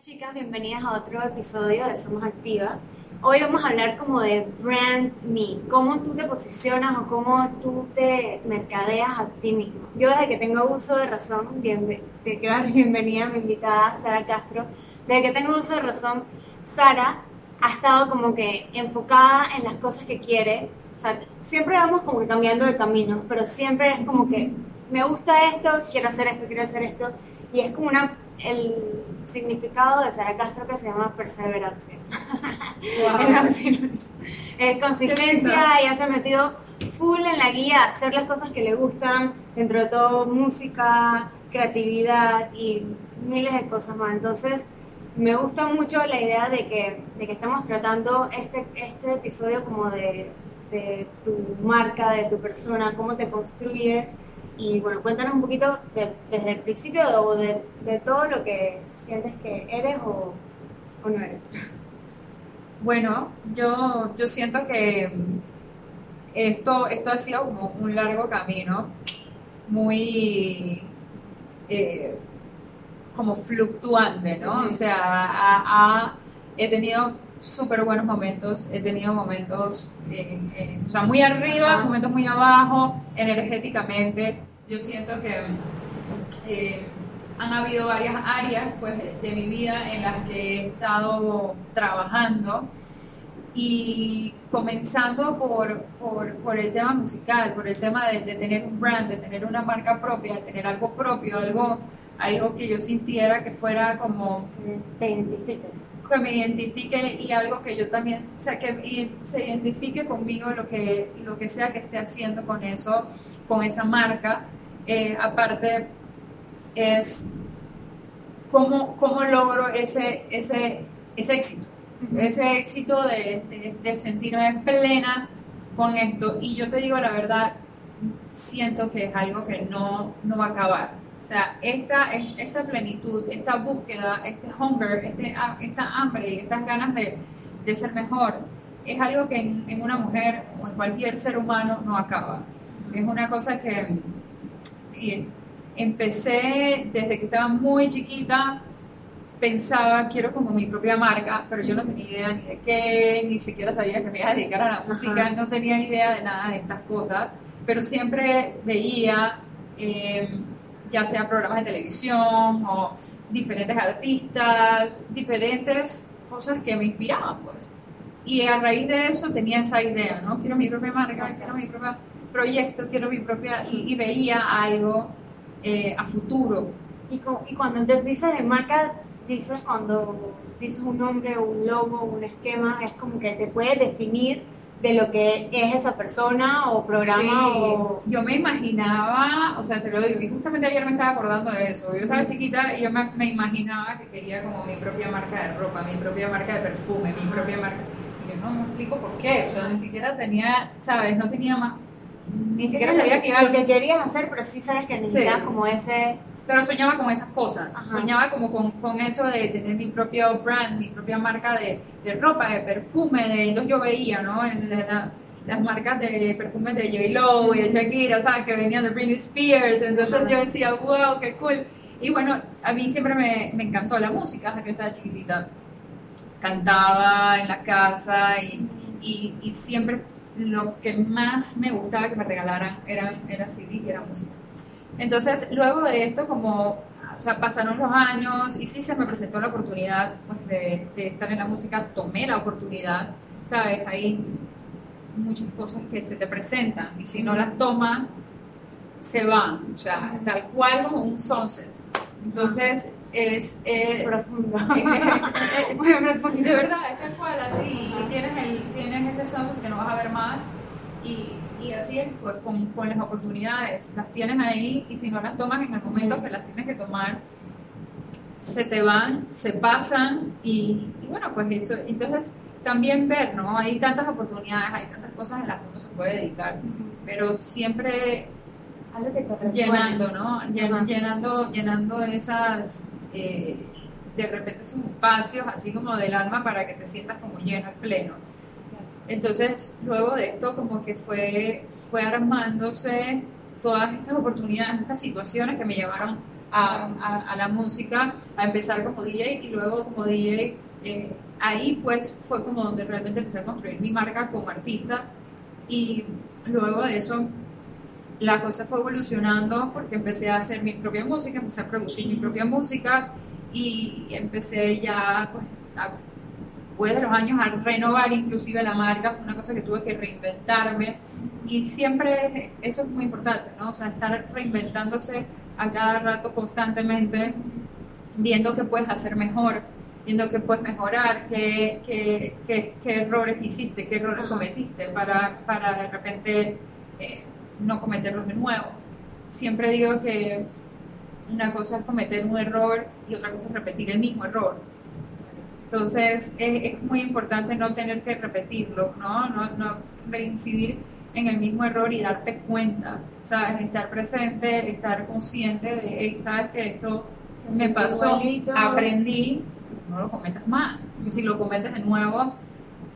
Chicas, bienvenidas a otro episodio de Somos Activa. Hoy vamos a hablar como de brand me, cómo tú te posicionas o cómo tú te mercadeas a ti mismo. Yo desde que tengo uso de razón, bien, te quiero dar bienvenida a mi invitada Sara Castro, desde que tengo uso de razón, Sara ha estado como que enfocada en las cosas que quiere. O sea, siempre vamos como que cambiando de camino, pero siempre es como que me gusta esto, quiero hacer esto, quiero hacer esto. Y es como una el significado de Sara Castro que se llama perseverancia. es consistencia, y se ha metido full en la guía hacer las cosas que le gustan, dentro de todo música, creatividad y miles de cosas más. Entonces, me gusta mucho la idea de que, de que estamos tratando este, este episodio como de, de tu marca, de tu persona, cómo te construyes y bueno, cuéntanos un poquito desde el principio o de, todo lo que sientes que eres o, no eres. Bueno, yo, yo siento que esto, esto ha sido como un largo camino, muy eh, como fluctuante, ¿no? O sea, he tenido súper buenos momentos, he tenido momentos o sea, muy arriba, momentos muy abajo, energéticamente, yo siento que eh, han habido varias áreas pues, de mi vida en las que he estado trabajando y comenzando por, por, el tema musical, por el tema de, tener un brand, de tener una marca propia, de tener algo propio, algo, algo que yo sintiera que fuera como... Te identifiques. Que me identifique y algo que yo también, o sea, que se identifique conmigo lo que, lo que sea que esté haciendo con eso, con esa marca eh, aparte es cómo, cómo logro ese, ese, ese éxito, ese éxito de, de, sentirme plena con esto. Y yo te digo la verdad, siento que es algo que no, no va a acabar. O sea, esta, esta plenitud, esta búsqueda, este hunger, este, esta hambre y estas ganas de, de ser mejor, es algo que en, en, una mujer o en cualquier ser humano no acaba. Es una cosa que, empecé desde que estaba muy chiquita, pensaba, quiero como mi propia marca, pero yo no tenía idea ni de qué, ni siquiera sabía que me iba a dedicar a la música, no tenía idea de nada de estas cosas, pero siempre veía, em, ya sea programas de televisión o diferentes artistas, diferentes cosas que me inspiraban, pues. Y a raíz de eso tenía esa idea, ¿no? Quiero mi propia marca, quiero mi propia proyecto, quiero mi propia, y, veía algo eh, a futuro. Y, y cuando entonces dices de marca, dices cuando dices un nombre, un logo, un esquema, es como que te puede definir de lo que es esa persona o programa o... Yo me imaginaba, o sea, te lo digo, y justamente ayer me estaba acordando de eso. Yo estaba chiquita y yo me, me, imaginaba que quería como mi propia marca de ropa, mi propia marca de perfume, mi propia marca... Y yo no me explico por qué, o sea, ni siquiera tenía, ¿sabes? No tenía más ni siquiera sabía que iba lo que querías hacer, pero sí sabes que necesitabas como ese... Pero soñaba con esas cosas, soñaba como con, con, eso de tener mi propio brand, mi propia marca de, de ropa, de perfume, de, entonces yo veía, ¿no? En las marcas de perfumes de J-Lo y de Shakira, ¿sabes? Que venían de Britney Spears, entonces yo decía, wow, qué cool. Y bueno, a mí siempre me, me encantó la música desde que estaba chiquitita. Cantaba en la casa y, y, y siempre lo que más me gustaba que me regalaran era, era CD y era música. Entonces, luego de esto, como o sea, pasaron los años y sí se me presentó la oportunidad pues, de, de, estar en la música, tomé la oportunidad, ¿sabes? Hay muchas cosas que se te presentan y si no las tomas, se van, o sea, tal cual como un sunset. Entonces, es... Eh, profundo. Muy profundo. De verdad, es tal cual, así, y tienes, el, tienes ese sunset que no vas a ver más, y, y así es, pues con, con, las oportunidades, las tienes ahí, y si no las tomas en el momento que las tienes que tomar, se te van, se pasan, y, y bueno, pues eso, entonces también ver, ¿no? Hay tantas oportunidades, hay tantas cosas en las que uno se puede dedicar, pero siempre llenando, ¿no? Llenando, llenando esas, eh, de repente esos espacios así como del alma para que te sientas como lleno pleno. Entonces, luego de esto como que fue, fue armándose todas estas oportunidades, estas situaciones que me llevaron a, a, la música, a empezar como DJ y luego como DJ, eh, ahí pues fue como donde realmente empecé a construir mi marca como artista y luego de eso la cosa fue evolucionando porque empecé a hacer mi propia música, empecé a producir mi propia música y empecé ya pues, después de los años a renovar inclusive la marca, fue una cosa que tuve que reinventarme y siempre eso es muy importante, ¿no? O sea, estar reinventándose a cada rato constantemente, viendo qué puedes hacer mejor, viendo qué puedes mejorar, qué, qué, qué, qué errores hiciste, qué errores cometiste para, para de repente eh, no cometerlos de nuevo. Siempre digo que una cosa es cometer un error y otra cosa es repetir el mismo error. Entonces es, es muy importante no tener que repetirlo, ¿no? No, no reincidir en el mismo error y darte cuenta, ¿sabes? Estar presente, estar consciente de, ¿sabes que esto me pasó? Aprendí, no lo cometas más. Y si lo cometes de nuevo,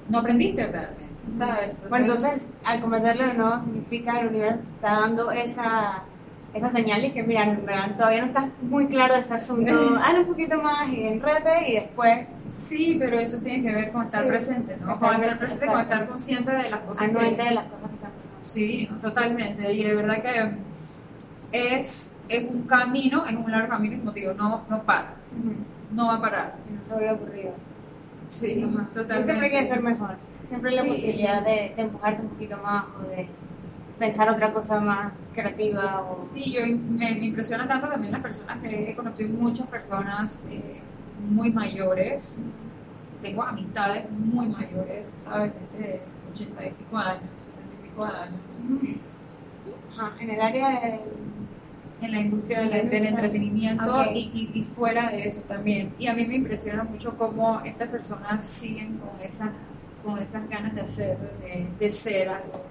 no aprendiste realmente, ¿sabes? bueno, entonces al cometerlo de nuevo significa que el universo está dando esa esa señal y que, mira, todavía no estás muy claro de este asunto, hazlo un poquito más y enrete y después... Sí, pero eso tiene que ver con estar presente, ¿no? Con estar presente, con estar consciente de las cosas que... de las cosas que están pasando. Sí, totalmente, y de verdad que es, es un camino, es un largo camino, como digo, no, no para, no va a parar. Si no se hubiera ocurrido. Sí, totalmente. siempre hay que ser mejor, siempre hay la posibilidad de, de empujarte un poquito más o de pensar otra cosa más creativa. O... Sí, yo me, me, impresiona tanto también las personas que he conocido, muchas personas eh, muy mayores, tengo amistades muy mayores, ¿sabes? De 80 y pico años, 70 y pico años. Ajá, en el área de... En la industria del, entretenimiento y, y, fuera de eso también. Y a mí me impresiona mucho cómo estas personas siguen con esas, con esas ganas de hacer, de, de ser algo.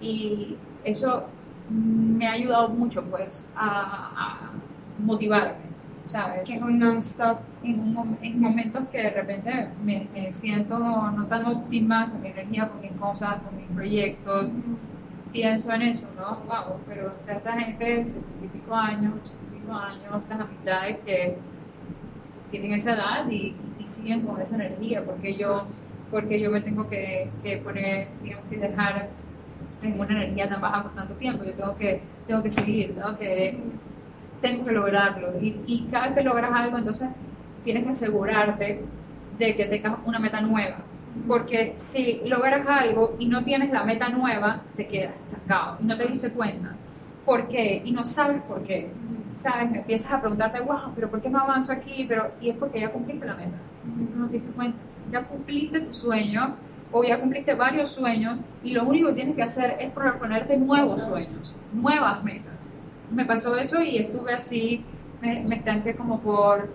Y eso me ha ayudado mucho pues a, motivarme. ¿sabes? Que es un non-stop. En, en, momentos que de repente me, siento no tan óptima con mi energía, con mis cosas, con mis proyectos, pienso en eso, ¿no? Wow, pero está esta gente de 70 y pico años, 80 y pico años, estas amistades que tienen esa edad y, siguen con esa energía, porque yo, porque yo me tengo que, que poner, digamos que dejar en una energía tan baja por tanto tiempo. Yo tengo que, tengo que seguir, tengo que, tengo que lograrlo. Y, y cada vez que logras algo, entonces tienes que asegurarte de que tengas una meta nueva. Porque si logras algo y no tienes la meta nueva, te quedas estancado y no te diste cuenta. ¿Por qué? Y no sabes por qué. ¿Sabes? Empiezas a preguntarte, wow, pero ¿por qué no avanzo aquí? Pero, y es porque ya cumpliste la meta. No te diste cuenta. Ya cumpliste tu sueño o ya cumpliste varios sueños y lo único que tienes que hacer es proponerte nuevos sueños, nuevas metas. Me pasó eso y estuve así, me, me estanqué como por,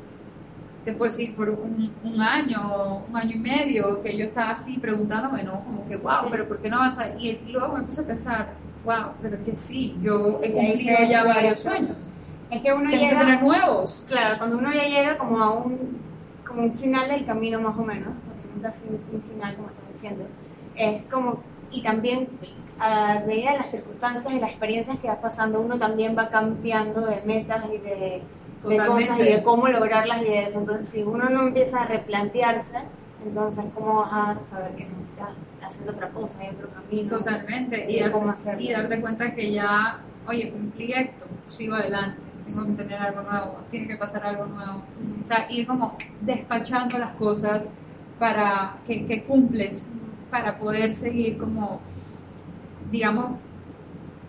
te puedo decir, por un, un, año, un año y medio, que yo estaba así preguntándome, ¿no? Como que, wow, pero ¿por qué no avanza? Y, luego me puse a pensar, wow, pero es que sí, yo he cumplido ya varios sueños. Es que uno llega... Que nuevos. Claro, cuando uno ya llega como a un, como un final del camino más o menos, así un final, como estás diciendo. Es como, y también a medida de las circunstancias y las experiencias que vas pasando, uno también va cambiando de metas y de, cosas y de cómo lograrlas y de eso. Entonces, si uno no empieza a replantearse, entonces, ¿cómo vas a saber que necesitas hacer otra cosa, hay otro camino? Totalmente, y, cómo y darte cuenta que ya, oye, cumplí esto, sigo adelante tengo que tener algo nuevo, tiene que pasar algo nuevo. O sea, ir como despachando las cosas para que, cumples para poder seguir como, digamos,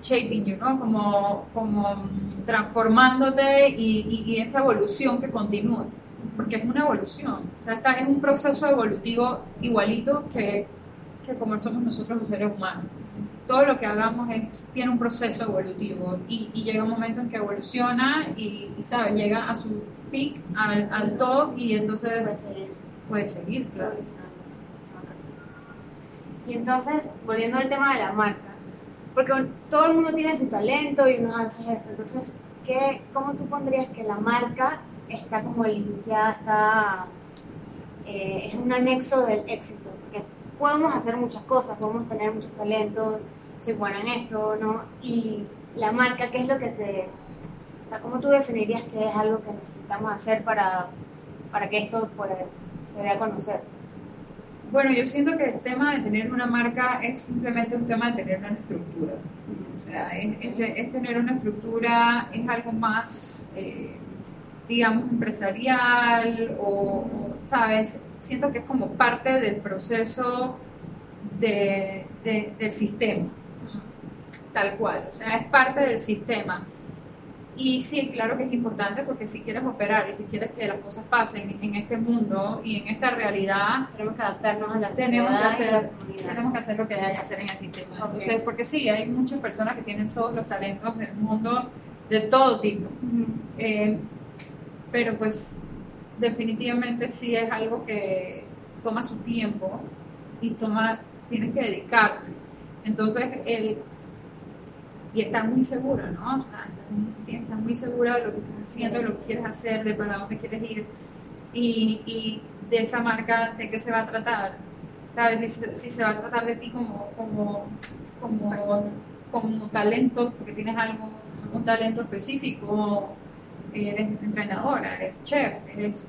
shaping you, ¿no? Como, como transformándote y, y, esa evolución que continúa, porque es una evolución, o sea, es un proceso evolutivo igualito que, que como somos nosotros los seres humanos. Todo lo que hagamos es, tiene un proceso evolutivo y, y llega un momento en que evoluciona y, ¿sabes? Llega a su peak, al, al top y entonces puede seguir, claro. Y entonces, volviendo al tema de la marca, porque todo el mundo tiene su talento y uno hace esto, entonces, ¿qué, ¿cómo tú pondrías que la marca está como linkeada, está, eh, es un anexo del éxito? Porque podemos hacer muchas cosas, podemos tener muchos talentos, soy buena en esto, ¿no? Y la marca, ¿qué es lo que te O sea, ¿cómo tú definirías que es algo que necesitamos hacer para, para que esto pues, se dé a conocer? Bueno, yo siento que el tema de tener una marca es simplemente un tema de tener una estructura. O sea, es, tener una estructura, es algo más, eh, digamos, empresarial o, ¿sabes? Siento que es como parte del proceso de, del sistema, tal cual. O sea, es parte del sistema. Y sí, claro que es importante porque si quieres operar y si quieres que las cosas pasen en este mundo y en esta realidad, tenemos que adaptarnos a la tenemos que hacer, tenemos que hacer lo que hay que hacer en el sistema. Entonces, porque sí, hay muchas personas que tienen todos los talentos del mundo de todo tipo. Eh, pero pues definitivamente sí es algo que toma su tiempo y toma, tienes que dedicarle. Entonces, el y estar muy segura, ¿no? O sea, estar, muy segura de lo que estás haciendo, de lo que quieres hacer, de para dónde quieres ir y, y de esa marca de qué se va a tratar, ¿sabes? Si, si se va a tratar de ti como, como, como, como talento, porque tienes algo, un talento específico, eres entrenadora, eres chef, eres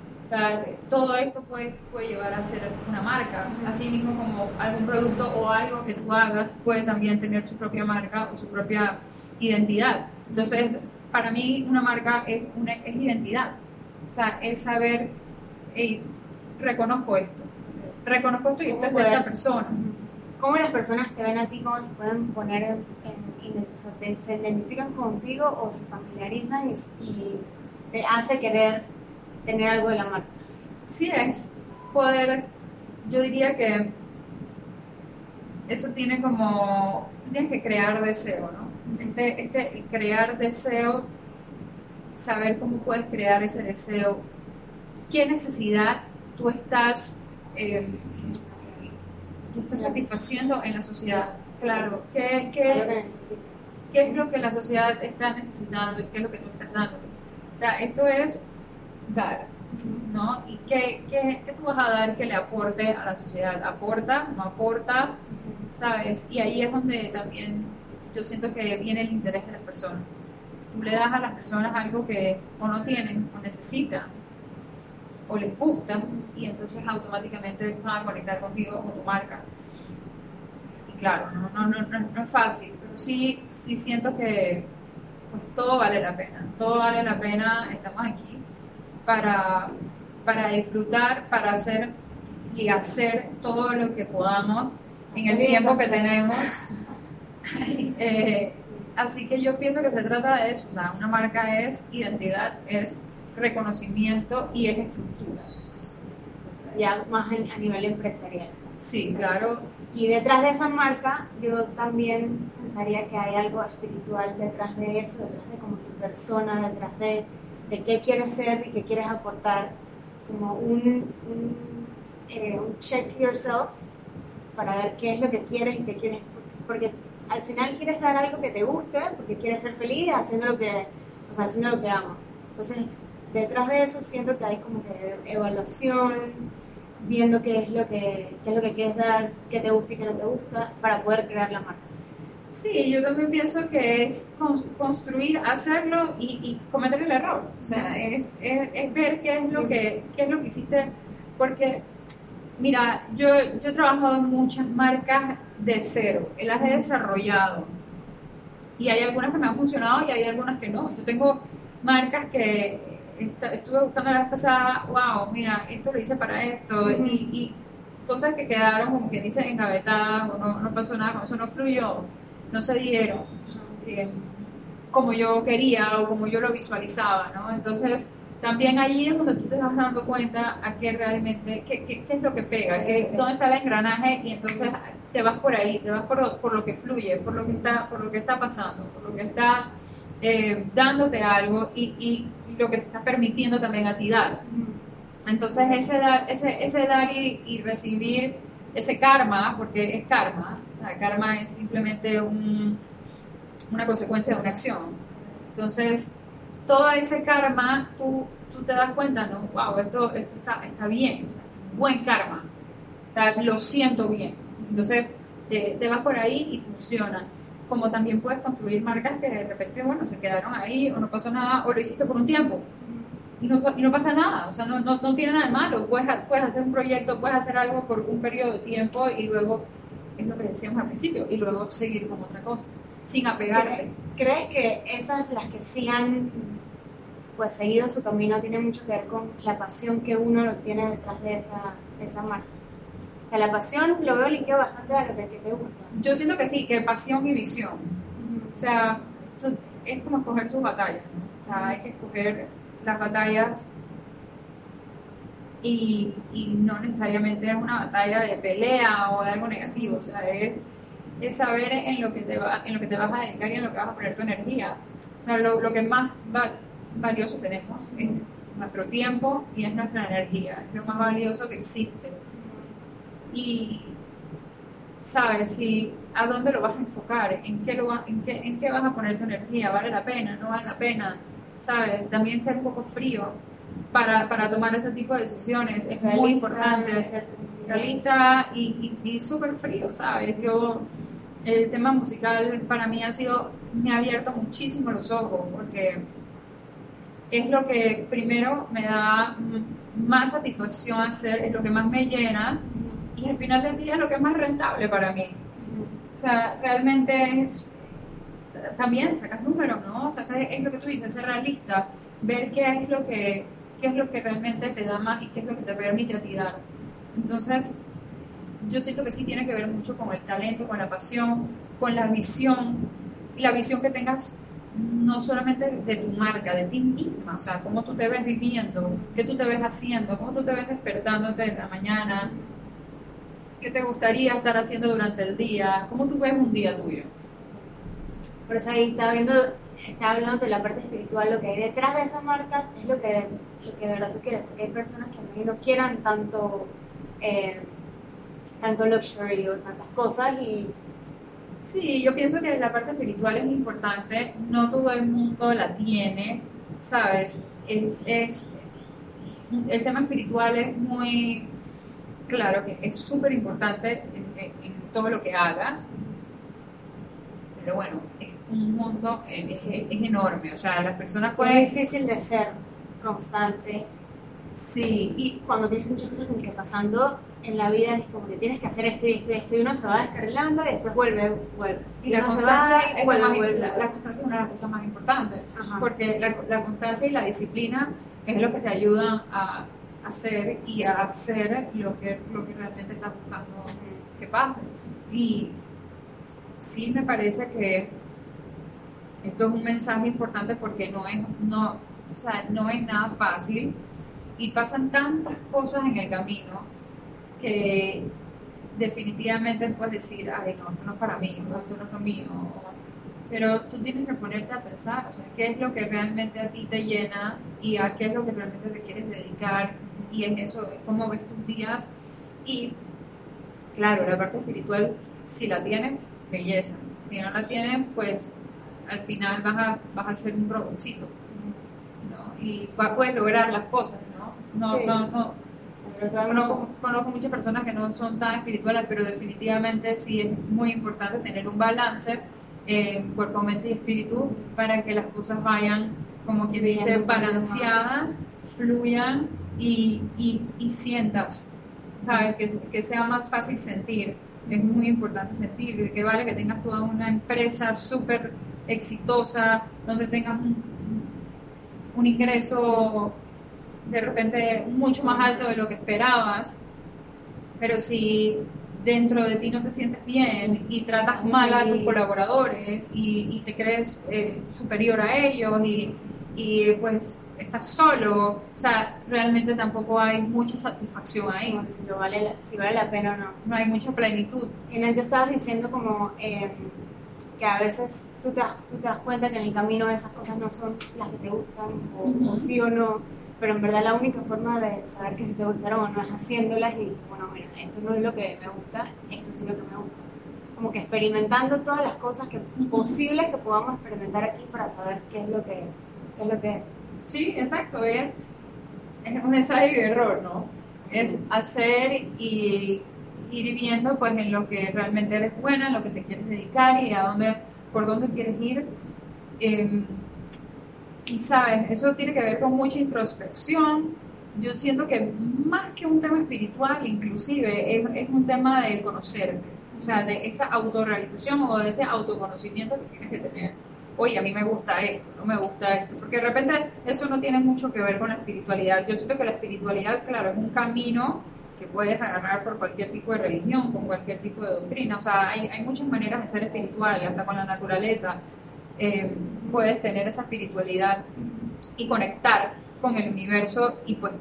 todo esto puede, puede llevar a ser una marca, así mismo como algún producto o algo que tú hagas puede también tener su propia marca o su propia identidad. Entonces, para mí una marca es, una, es identidad, o sea, es saber, hey, reconozco esto, reconozco esto y esto es de esta persona. ¿Cómo las personas te ven a ti, cómo se pueden poner en, se identifican contigo o se familiarizan y, y te hace querer tener algo de la marca. Sí, es poder, yo diría que eso tiene como, tú tienes que crear deseo, ¿no? Este, este, crear deseo, saber cómo puedes crear ese deseo, qué necesidad tú estás, em, tú estás satisfaciendo en la sociedad. Claro, ¿qué, qué, qué es lo que la sociedad está necesitando y qué es lo que tú estás dando? O sea, esto es dar, ¿no? ¿Y qué, qué, qué, tú vas a dar que le aporte a la sociedad? ¿Aporta? ¿No aporta? ¿Sabes? Y ahí es donde también yo siento que viene el interés de las personas. Tú le das a las personas algo que o no tienen o necesitan o les gusta y entonces automáticamente van a conectar contigo con tu marca. Y claro, no, no, no, no es fácil, pero sí, sí siento que pues todo vale la pena, todo vale la pena, estamos aquí para, para disfrutar, para hacer y hacer todo lo que podamos en el tiempo que tenemos. Eh, así que yo pienso que se trata de eso, o sea, una marca es identidad, es reconocimiento y es estructura. Ya más a nivel empresarial. Sí, claro. Y detrás de esa marca, yo también pensaría que hay algo espiritual detrás de eso, detrás de como tu persona, detrás de de qué quieres ser y qué quieres aportar, como un, eh, un, check yourself para ver qué es lo que quieres y qué quieres, porque al final quieres dar algo que te guste, porque quieres ser feliz haciendo lo que, o sea, haciendo lo que amas. Entonces, detrás de eso siento que hay como que evaluación, viendo qué es lo que, qué es lo que quieres dar, qué te gusta y qué no te gusta, para poder crear la marca. Sí, yo también pienso que es construir, hacerlo y, cometer el error. O sea, es, es, ver qué es lo que qué es lo que hiciste, porque mira, yo, yo he trabajado en muchas marcas de cero, y las he desarrollado. Y hay algunas que me han funcionado y hay algunas que no. Yo tengo marcas que estuve buscando la vez pasada, wow, mira, esto lo hice para esto y, y, cosas que quedaron como que dice engavetadas o no, no pasó nada, con eso no fluyó no se dieron eh, como yo quería o como yo lo visualizaba, ¿no? Entonces, también ahí es donde tú te vas dando cuenta a qué realmente, qué, qué, es lo que pega, qué, dónde está el engranaje y entonces te vas por ahí, te vas por, por, lo que fluye, por lo que está, por lo que está pasando, por lo que está eh, dándote algo y, y, lo que te está permitiendo también a ti dar. Entonces ese dar, ese, ese dar y, y recibir ese karma, porque es karma, karma es simplemente una consecuencia de una acción. Entonces, todo ese karma, tú, te das cuenta, ¿no? Wow, esto, está, bien, buen karma, lo siento bien. Entonces, te, vas por ahí y funciona. como también puedes construir marcas que de repente, bueno, se quedaron ahí o no pasó nada o lo hiciste por un tiempo y no, pasa nada, o sea, no, tiene nada de malo. Puedes, puedes hacer un proyecto, puedes hacer algo por un periodo de tiempo y luego, es lo que decíamos al principio, y luego seguir con otra cosa, sin apegarte. ¿Crees que esas, las que sí han pues, seguido su camino, tienen mucho que ver con la pasión que uno tiene detrás de esa, esa marca? O sea, la pasión lo veo linkado bastante a lo que te gusta. Yo siento que sí, que pasión y visión. O sea, es como escoger sus batallas. ¿no? O sea, hay que escoger las batallas y, y, no necesariamente es una batalla de pelea o de algo negativo, o sea, es, es saber en lo, que te va, en lo que te vas a dedicar y en lo que vas a poner tu energía. O sea, lo, lo que más valioso tenemos es nuestro tiempo y es nuestra energía, es lo más valioso que existe. Y, ¿sabes? Si, ¿A dónde lo vas a enfocar? ¿En qué, lo en, qué, ¿En qué vas a poner tu energía? ¿Vale la pena? ¿No vale la pena? ¿sabes? También ser un poco frío para, para tomar ese tipo de decisiones es muy importante. Ser realista y, y, súper frío, ¿sabes? Yo, el tema musical para mí ha sido, me ha abierto muchísimo los ojos porque es lo que primero me da más satisfacción hacer, es lo que más me llena y al final del día es lo que es más rentable para mí. O sea, realmente es, también sacas números, ¿no? Sacas, es lo que tú dices, ser realista, ver qué es lo que qué es lo que realmente te da más y qué es lo que te permite a ti dar. Entonces, yo siento que sí tiene que ver mucho con el talento, con la pasión, con la visión, y la visión que tengas no solamente de tu marca, de ti misma, o sea, cómo tú te ves viviendo, qué tú te ves haciendo, cómo tú te ves despertándote de la mañana, qué te gustaría estar haciendo durante el día, cómo tú ves un día tuyo. Por eso ahí estaba viendo, estaba hablando de la parte espiritual, lo que hay detrás de esa marca es lo que, lo que de verdad tú quieres, porque hay personas que no quieran tanto, eh, tanto luxury o tantas cosas y Sí, yo pienso que la parte espiritual es importante, no todo el mundo la tiene, ¿sabes? Es, es, el tema espiritual es muy, claro que es súper importante en, todo lo que hagas, pero bueno, un mundo es, es, enorme, o sea, las personas pueden... Es difícil de ser constante. Sí, y cuando tienes muchas cosas que pasando en la vida es como que tienes que hacer esto y esto y esto y uno se va descarrilando y después vuelve, vuelve. Y, la constancia, es vuelve, La, constancia es una de las cosas más importantes, porque la, la, constancia y la disciplina es lo que te ayudan a hacer y a hacer lo que, lo que realmente estás buscando que pase. Y sí me parece que esto es un mensaje importante porque no es, no, o sea, no es nada fácil y pasan tantas cosas en el camino que definitivamente puedes decir, ay, no, esto no es para mí, esto no es lo mío. Pero tú tienes que ponerte a pensar, o sea, qué es lo que realmente a ti te llena y a qué es lo que realmente te quieres dedicar. Y es eso, es cómo ves tus días. Y claro, la parte espiritual, si la tienes, belleza. Si no la tienes, pues al final vas a, vas a ser un robotcito. ¿no? Y puedes lograr las cosas, ¿no? No, no, no. Conozco, conozco, muchas personas que no son tan espirituales, pero definitivamente sí es muy importante tener un balance eh, cuerpo, mente y espíritu para que las cosas vayan, como quien dice, balanceadas, fluyan y, y, y sientas, ¿sabes? Que, que sea más fácil sentir es muy importante sentir, que vale que tengas toda una empresa súper exitosa, donde tengas un, un, ingreso de repente mucho más alto de lo que esperabas, pero si dentro de ti no te sientes bien y tratas mal a tus colaboradores y, y te crees eh, superior a ellos y, y pues estás solo, o sea, realmente tampoco hay mucha satisfacción ahí. si, lo vale, si vale la pena o no. No hay mucha plenitud. Y tú estabas diciendo como eh, que a veces tú te, das, tú te das cuenta que en el camino esas cosas no son las que te gustan, o, sí o no, pero en verdad la única forma de saber que si te gustaron o no es haciéndolas y, bueno, mira, esto no es lo que me gusta, esto sí es lo que me gusta. Como que experimentando todas las cosas que, posibles que podamos experimentar aquí para saber qué es lo que, qué es, lo que es. Sí, exacto, es, es un ensayo y error, ¿no? Es hacer y ir viendo pues en lo que realmente eres buena, en lo que te quieres dedicar y a dónde, por dónde quieres ir. Em, y sabes, eso tiene que ver con mucha introspección. Yo siento que más que un tema espiritual, inclusive, es, es un tema de conocerte, o sea, de esa autorrealización o de ese autoconocimiento que tienes que tener. Oye, a mí me gusta esto, no me gusta esto, porque de repente eso no tiene mucho que ver con la espiritualidad. Yo siento que la espiritualidad, claro, es un camino que puedes agarrar por cualquier tipo de religión, con cualquier tipo de doctrina. O sea, hay, hay muchas maneras de ser espiritual, hasta con la naturaleza. Eh, puedes tener esa espiritualidad y conectar con el universo y pues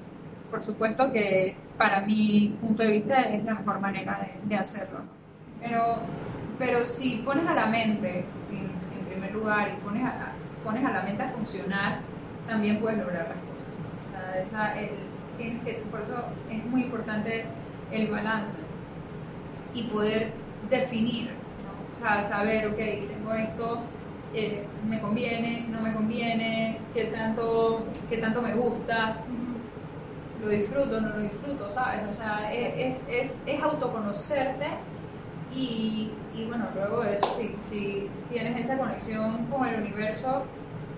por supuesto que para mi punto de vista es la mejor manera de, hacerlo. Pero, pero si pones a la mente en, primer lugar y pones a, pones a la mente a funcionar, también puedes lograr las cosas. Tienes que, por eso es muy importante el balance y poder definir, o sea, saber, ok, tengo esto eh, me conviene, no me conviene, qué tanto, qué tanto me gusta, lo disfruto, no lo disfruto, ¿sabes? O sea, es, es, es autoconocerte y, y, bueno, luego de eso, si, si tienes esa conexión con el universo,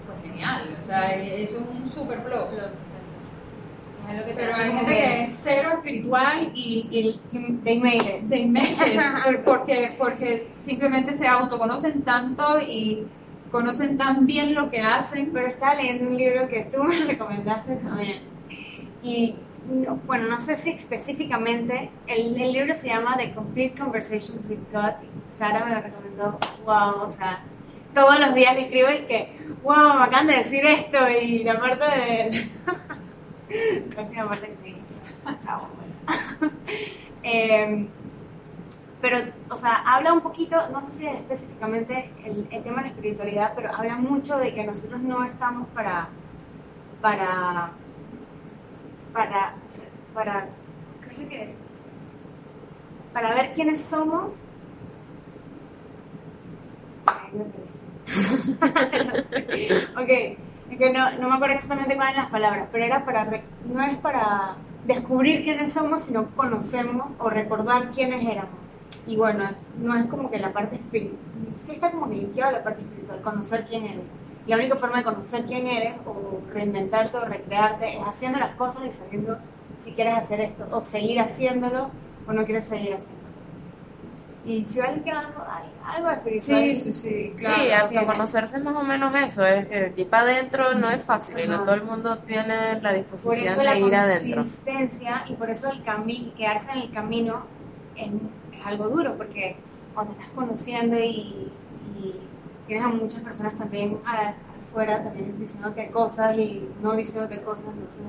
pues genial, o sea, eso es un super plus. Pero hay gente que es cero espiritual y, y they made it. They made it. porque, porque simplemente se autoconocen tanto y conocen tan bien lo que hacen. Pero estaba leyendo un libro que tú me recomendaste también. Y bueno, no sé si específicamente, el, el, libro se llama The Complete Conversations with God. Y Sara me lo recomendó, wow, o sea, todos los días le escribo y que, wow, me acaban de decir esto y la parte de... la última parte que está bueno. eh, pero, o sea, habla un poquito, no sé si es específicamente el, tema de la espiritualidad, pero habla mucho de que nosotros no estamos para, para, para, para, ¿qué que? Para ver quiénes somos. ok, es que no, no me acuerdo exactamente cuáles las palabras, pero era para, no es para descubrir quiénes somos, sino conocemos o recordar quiénes éramos. Y bueno, no es como que la parte espiritual, sí está como que la parte espiritual, conocer quién eres. La única forma de conocer quién eres o reinventarte o recrearte es haciendo las cosas y sabiendo si quieres hacer esto o seguir haciéndolo o no quieres seguir haciéndolo. Y si alguien que algo, algo espiritual. Sí, sí, sí. Claro, sí, autoconocerse es más o menos eso. Es que aquí para adentro no es fácil y no todo el mundo tiene la disposición por eso de ir adentro. Por consistencia y por eso el camino, quedarse en el camino es algo duro porque cuando estás conociendo y, tienes a muchas personas también afuera también diciéndote cosas y no diciéndote cosas, entonces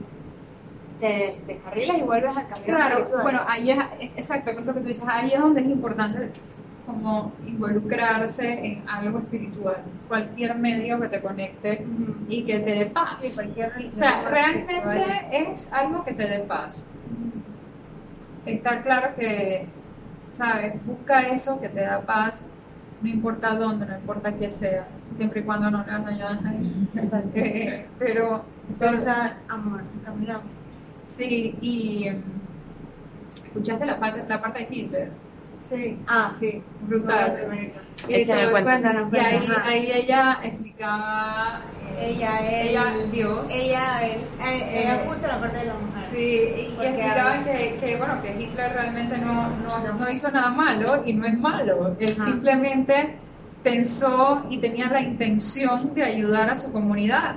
te descarrilas y vuelves a cambiar. Claro, bueno, ahí es, exacto, es lo que tú dices, ahí es donde es importante como involucrarse en algo espiritual, cualquier medio que te conecte y que te dé paz. Sí, cualquier o sea, realmente es algo que te dé paz. Está claro que ¿sabes? Busca eso que te da paz, no importa dónde, no importa qué sea, siempre y cuando no le hagas daño a nadie. pero, pero, o sea, amor, caminamos. Sí, y escuchaste la parte, la parte de Hitler. Sí. Ah, sí. Brutal. Y, y ahí, ahí, ella explicaba. Eh, ella, él, ella, Dios. Ella, él. Eh, ella justo la parte de la mujer. Sí, y, explicaban que, que, bueno, que Hitler realmente no, no, no, hizo nada malo y no es malo. Él simplemente pensó y tenía la intención de ayudar a su comunidad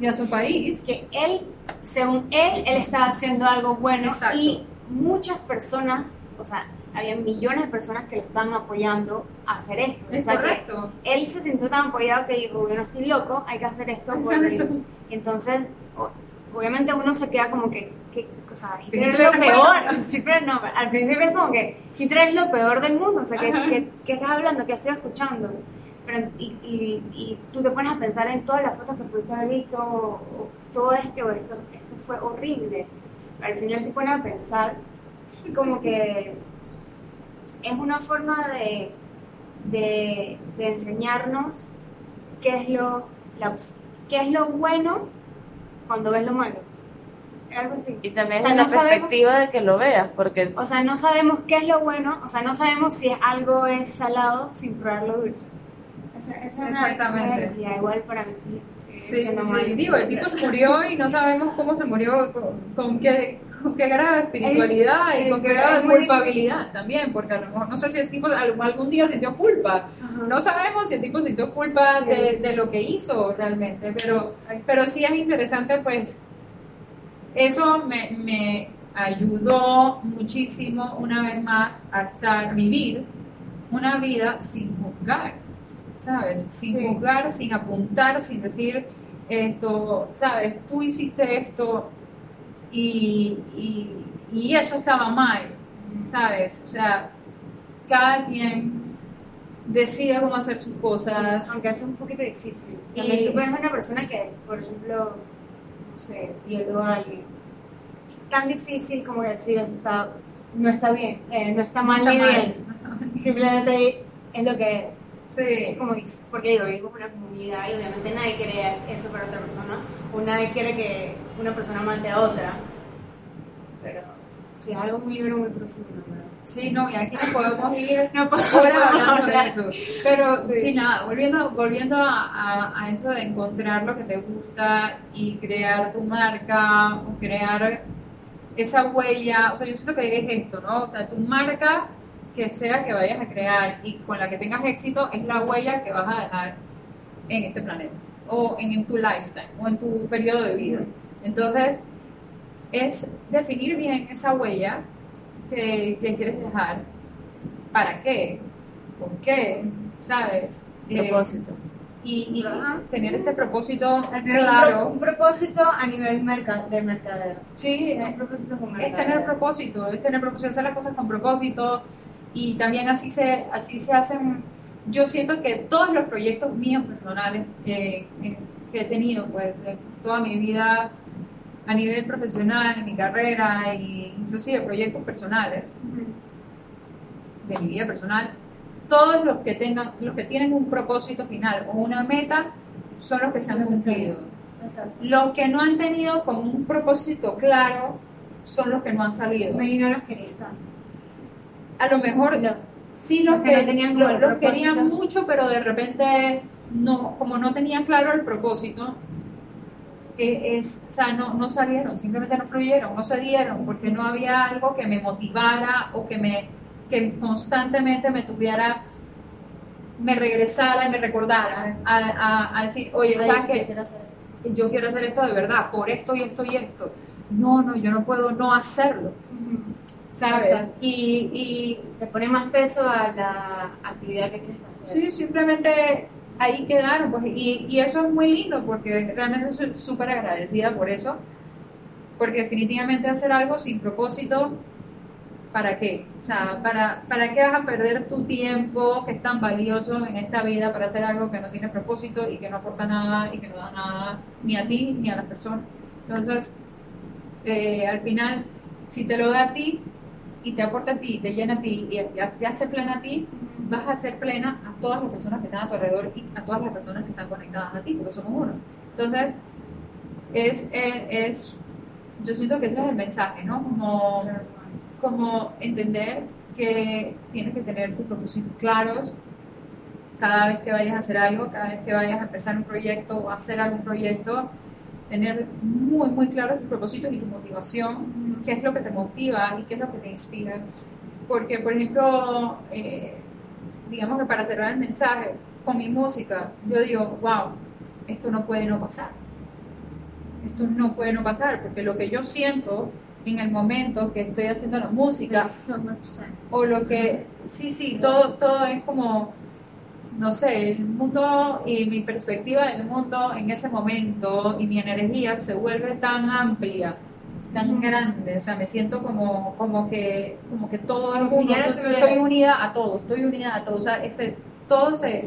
y a su país. Que él, según él, él estaba haciendo algo bueno y muchas personas, o sea, había millones de personas que lo estaban apoyando a hacer esto. Es correcto. Él se sintió tan apoyado que dijo, yo no estoy loco, hay que hacer esto. Entonces, obviamente uno se queda como que, que o sea, Hitler, es lo peor. no, al principio es como que Hitler es lo peor del mundo, o sea, ¿qué, estás hablando? ¿Qué estoy escuchando? Pero, y, y, y, tú te pones a pensar en todas las fotos que pudiste haber visto, o, todo esto, esto, esto fue horrible. Al final se pone a pensar como que es una forma de, de, enseñarnos qué es, lo, qué es lo bueno cuando ves lo malo. Algo así. Y también es la perspectiva de que lo veas, porque... O sea, no sabemos qué es lo bueno, o sea, no sabemos si algo es salado sin probarlo dulce. Esa, esa Exactamente. Igual para mí sí. Sí, sí, sí. Digo, el tipo se murió y no sabemos cómo se murió, con, con qué, con qué grado de espiritualidad Es- y con qué grado de culpabilidad también, porque a lo mejor no sé si el tipo algún, día sintió culpa. Ajá. No sabemos si el tipo sintió culpa de, de lo que hizo realmente, pero, pero sí es interesante, pues eso me, me ayudó muchísimo una vez más a estar, a vivir una vida sin juzgar, ¿sabes? Sin Sí. juzgar, sin apuntar, sin decir esto, ¿sabes? Tú hiciste esto y, y, y eso estaba mal, ¿sabes? O sea, cada quien decide cómo hacer sus cosas. Aunque eso es un poquito difícil. Y- tú puedes ver una persona que, por ejemplo, no sé, violó a alguien. Tan difícil como decir eso está, no está bien, eh, no está mal ni bien. Simplemente es lo que es. Sí, como, porque digo, vivimos en una comunidad y obviamente nadie quiere eso para otra persona, o nadie quiere que una persona mate a otra. Pero sí, es algo muy libre, muy profundo, ¿verdad? sí, no, y aquí no podemos ir No podemos hablando de eso. Pero sí, Sí. nada, volviendo, volviendo a, a- a eso de encontrar lo que te gusta y crear tu marca o crear esa huella, o sea, yo siento que es esto, ¿no? O sea, tu marca que sea que vayas a crear y con la que tengas éxito es la huella que vas a dejar en este planeta o en, en tu lifetime o en tu periodo de vida. Entonces, es definir bien esa huella que, que quieres dejar. ¿Para qué? ¿Por qué? ¿Sabes? Eh, Propósito. y, tener ese propósito un pro- claro. Un propósito a nivel merca- de mercadeo. Sí, Un eh, es tener propósito, es tener propósito, hacer las cosas con propósito y también así se, así se hacen. Yo siento que todos los proyectos míos personales eh, que he tenido, pues, toda mi vida a nivel profesional, en mi carrera, e inclusive proyectos personales de mi vida personal, todos los que tengan, los que tienen un propósito final o una meta, son los que se han cumplido. Exacto. Los que no han tenido como un propósito claro son los que no han salido. No los quería tanto. A lo mejor No. sí los, Los que no tenían lo- como el los querían mucho, pero de repente no, como no tenían claro el propósito, eh, es, o sea, no, no salieron, simplemente no fluyeron, no se dieron, porque no había algo que me motivara o que me que constantemente me tuviera, me regresara y me recordara a, a- a decir, oye, Ay, ¿sabes qué? yo quiero hacer esto de verdad, por esto y esto y esto. No, no, yo no puedo no hacerlo, ¿sabes? Y, Le pone más peso a la actividad que quieres y hacer. sí, simplemente ahí quedaron, pues, y, y eso es muy lindo porque realmente soy súper agradecida por eso, porque definitivamente hacer algo sin propósito, ¿para qué? O sea, ¿para, ¿para qué vas a perder tu tiempo que es tan valioso en esta vida para hacer algo que no tiene propósito y que no aporta nada y que no da nada ni a ti ni a las personas? Entonces, eh, al final, si te lo da a ti y te aporta a ti, te llena a ti y te hace plena a ti, vas a hacer plena a todas las personas que están a tu alrededor y a todas las personas que están conectadas a ti, porque somos uno. Entonces, es, es, es- yo siento que ese es el mensaje, ¿no? Como, como entender que tienes que tener tus propósitos claros cada vez que vayas a hacer algo, cada vez que vayas a empezar un proyecto o hacer algún proyecto, tener muy, muy claros tus propósitos y tu motivación, qué es lo que te motiva y qué es lo que te inspira. Porque, por ejemplo, eh, digamos que para cerrar el mensaje, con mi música, yo digo, wow, esto no puede no pasar. Esto no puede no pasar, porque lo que yo siento en el momento que estoy haciendo la música, so o lo que, sí, sí, todo, todo es como, no sé, el mundo y mi perspectiva del mundo en ese momento y mi energía se vuelve tan amplia, tan grande, o sea, me siento como, como que, como que todo es uno, yo- soy unida a todo, estoy unida a todo, o sea, ese, todo se,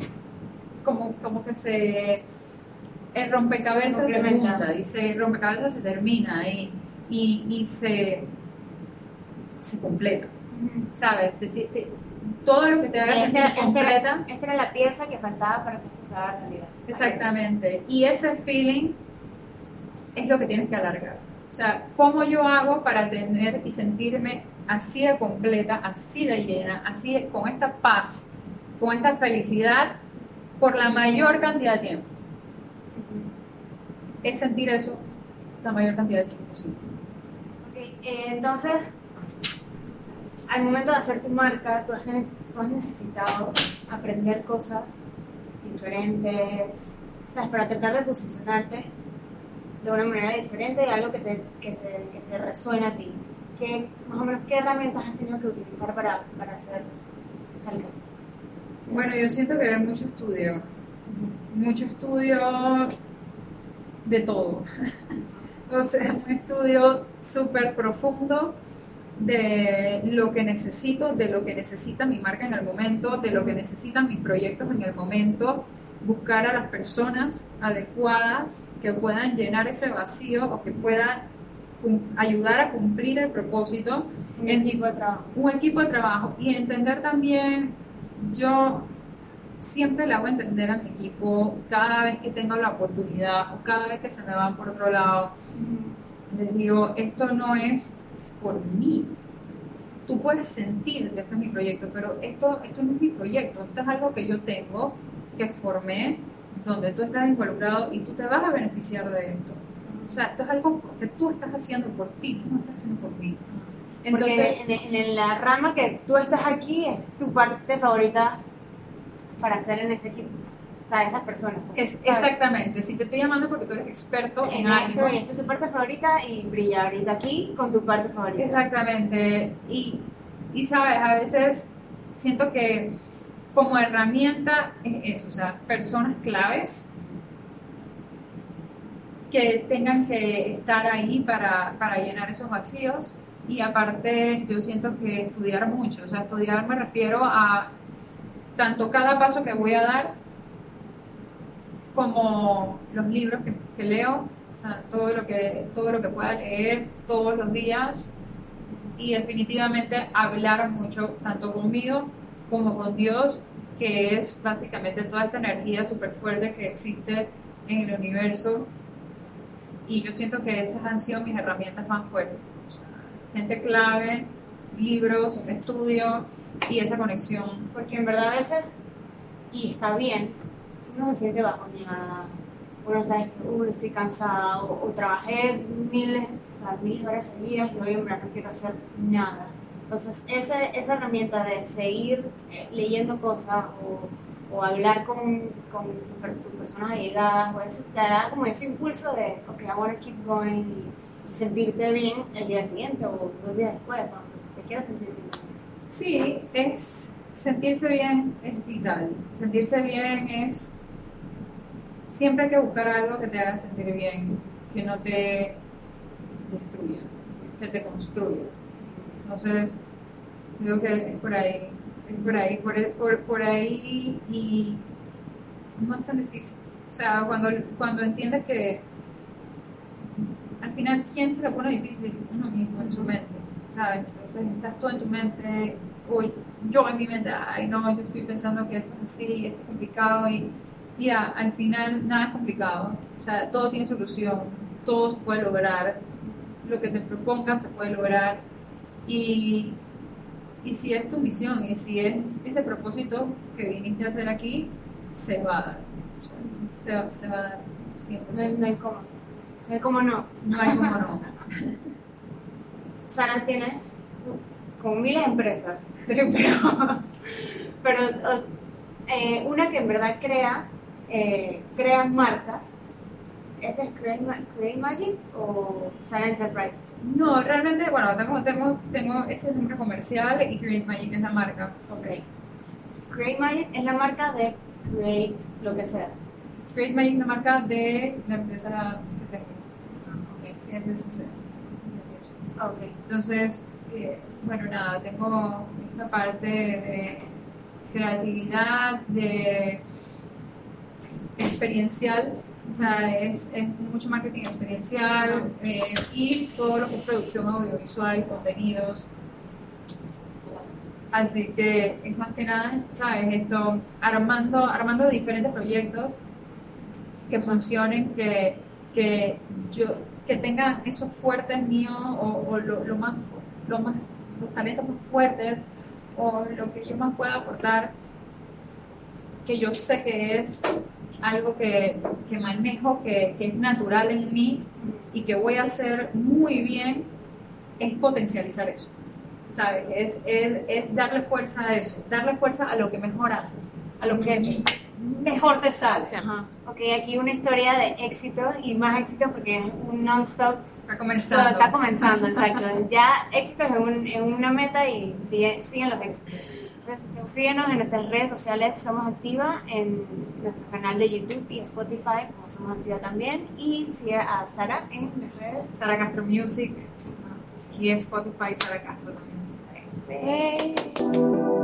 como, como que se, el rompecabezas se junta y se, el rompecabezas se termina y, y, y se, se completa. ¿sabes? Te- te- todo lo que te haga Esta, sentir completa. esta era la pieza que faltaba para que esto se haga realidad. Exactamente. Y ese feeling es lo que tienes que alargar. O sea, ¿cómo yo hago para tener y sentirme así de completa, así de llena, así de- con esta paz, con esta felicidad por la mayor cantidad de tiempo. Es sentir eso la mayor cantidad de tiempo posible. Okay, eh, entonces, al momento de hacer tu marca, tú has, tú has necesitado aprender cosas diferentes para tratar de posicionarte de una manera diferente y algo que te, que te, que te resuene a ti. ¿Qué, más o menos, ¿Qué herramientas has tenido que utilizar para, para hacer tal cosa? Bueno, yo siento que hay mucho estudio, mucho estudio de todo. o sea, un estudio súper profundo de lo que necesito, de lo que necesita mi marca en el momento, de lo que necesitan mis proyectos en el momento, buscar a las personas adecuadas que puedan llenar ese vacío o que puedan ayudar a cumplir el propósito. Un equipo de trabajo. Un equipo de trabajo. Y entender también, yo siempre le hago entender a mi equipo cada vez que tengo la oportunidad o cada vez que se me van por otro lado, les digo, esto no es por mí. Tú puedes sentir que esto es mi proyecto, pero esto, esto no es mi proyecto, esto es algo que yo tengo que formé donde tú estás involucrado y tú te vas a beneficiar de esto. O sea, esto es algo que tú estás haciendo por ti, tú no estás haciendo por mí. Entonces, Porque en, la rama que tú estás aquí es tu parte favorita para hacer en ese equipo. O sea, esas personas. Es, exactamente. Si te estoy llamando porque tú eres experto en, algo. esta es tu parte favorita y brilla ahorita aquí con tu parte favorita. Exactamente. Y, y sabes, a veces siento que como herramienta es eso, o sea, personas claves que tengan que estar ahí para, para, llenar esos vacíos y aparte yo siento que estudiar mucho, o sea, estudiar me refiero a tanto cada paso que voy a dar como los libros que, que leo, todo, lo que, todo lo que pueda leer todos los días y definitivamente hablar mucho, tanto conmigo como con Dios, que es básicamente toda esta energía súper fuerte que existe en el universo. Y yo siento que esas han sido mis herramientas más fuertes. gente clave, libros, estudio y esa conexión. Porque en verdad a veces, y está bien, uno se siente bajoneada, uno que uy, estoy cansado, o, trabajé miles, o sea, miles horas seguidas y hoy en verdad no quiero hacer nada entonces, esa, esa herramienta de seguir eh, leyendo cosas o, o hablar con, con tus, personas allegadas, o eso te da como ese impulso de, ok, I want to keep going y, sentirte bien el día siguiente o dos días después, cuando te quieras sentir bien. Sí, es sentirse bien es vital. Sentirse bien es siempre hay que buscar algo que te haga sentir bien, que no te destruya, que te construya. Entonces, creo que es por ahí, es por ahí, por, por, ahí y no es tan difícil. O sea, cuando, cuando entiendes que al final, ¿quién se lo pone difícil? Uno mismo, en su mente, ¿sabes? Entonces, estás tú en tu mente, o yo en mi mente, ay, no, yo estoy pensando que esto es así, esto es complicado, y mira, al final nada es complicado, o sea, todo tiene solución, todo se puede lograr, lo que te propongas se puede lograr, y, y si es tu misión y si es ese propósito que viniste a hacer aquí, se va a dar. se, va, se, va, a dar 100%. No, hay cómo. No hay cómo no. No hay cómo no. Sara, tienes como miles de empresas, pero, pero eh, una que en verdad crea, eh, crea marcas ¿Ese es Create, Magic o Sana Enterprise? No, realmente, bueno, tengo, tengo, tengo ese nombre comercial y Create Magic es la marca. Ok. Create Magic es la marca de Create lo que sea. Create Magic es la marca de la empresa que tengo. Okay. Es SSC. Ok. Entonces, eh, bueno, nada, tengo esta parte de creatividad, de experiencial o sea, es, mucho marketing experiencial eh, y todo lo que producción audiovisual, contenidos. Así que es más que nada ¿sabes? Esto, armando, armando diferentes proyectos que funcionen, que, que, yo, que tengan esos fuertes míos o, lo, más, lo más, los talentos más fuertes o lo que yo más pueda aportar que yo sé que es algo que, que manejo, que, que es natural en mí y que voy a hacer muy bien, es potencializar eso. ¿Sabes? Es, es, es darle fuerza a eso, darle fuerza a lo que mejor haces, a lo que mejor te sale. Ajá. Ok, aquí una historia de éxito y más éxito porque es un non-stop. Está comenzando. Está comenzando, exacto. Ya éxito es un- en una meta y sigue- siguen los éxitos. Síguenos en nuestras redes sociales, Somos Activa, en nuestro canal de YouTube y Spotify, como Somos Activa también. Y sigue a Sara en las redes. Sara Castro Music y Spotify Sara Castro también. Bye.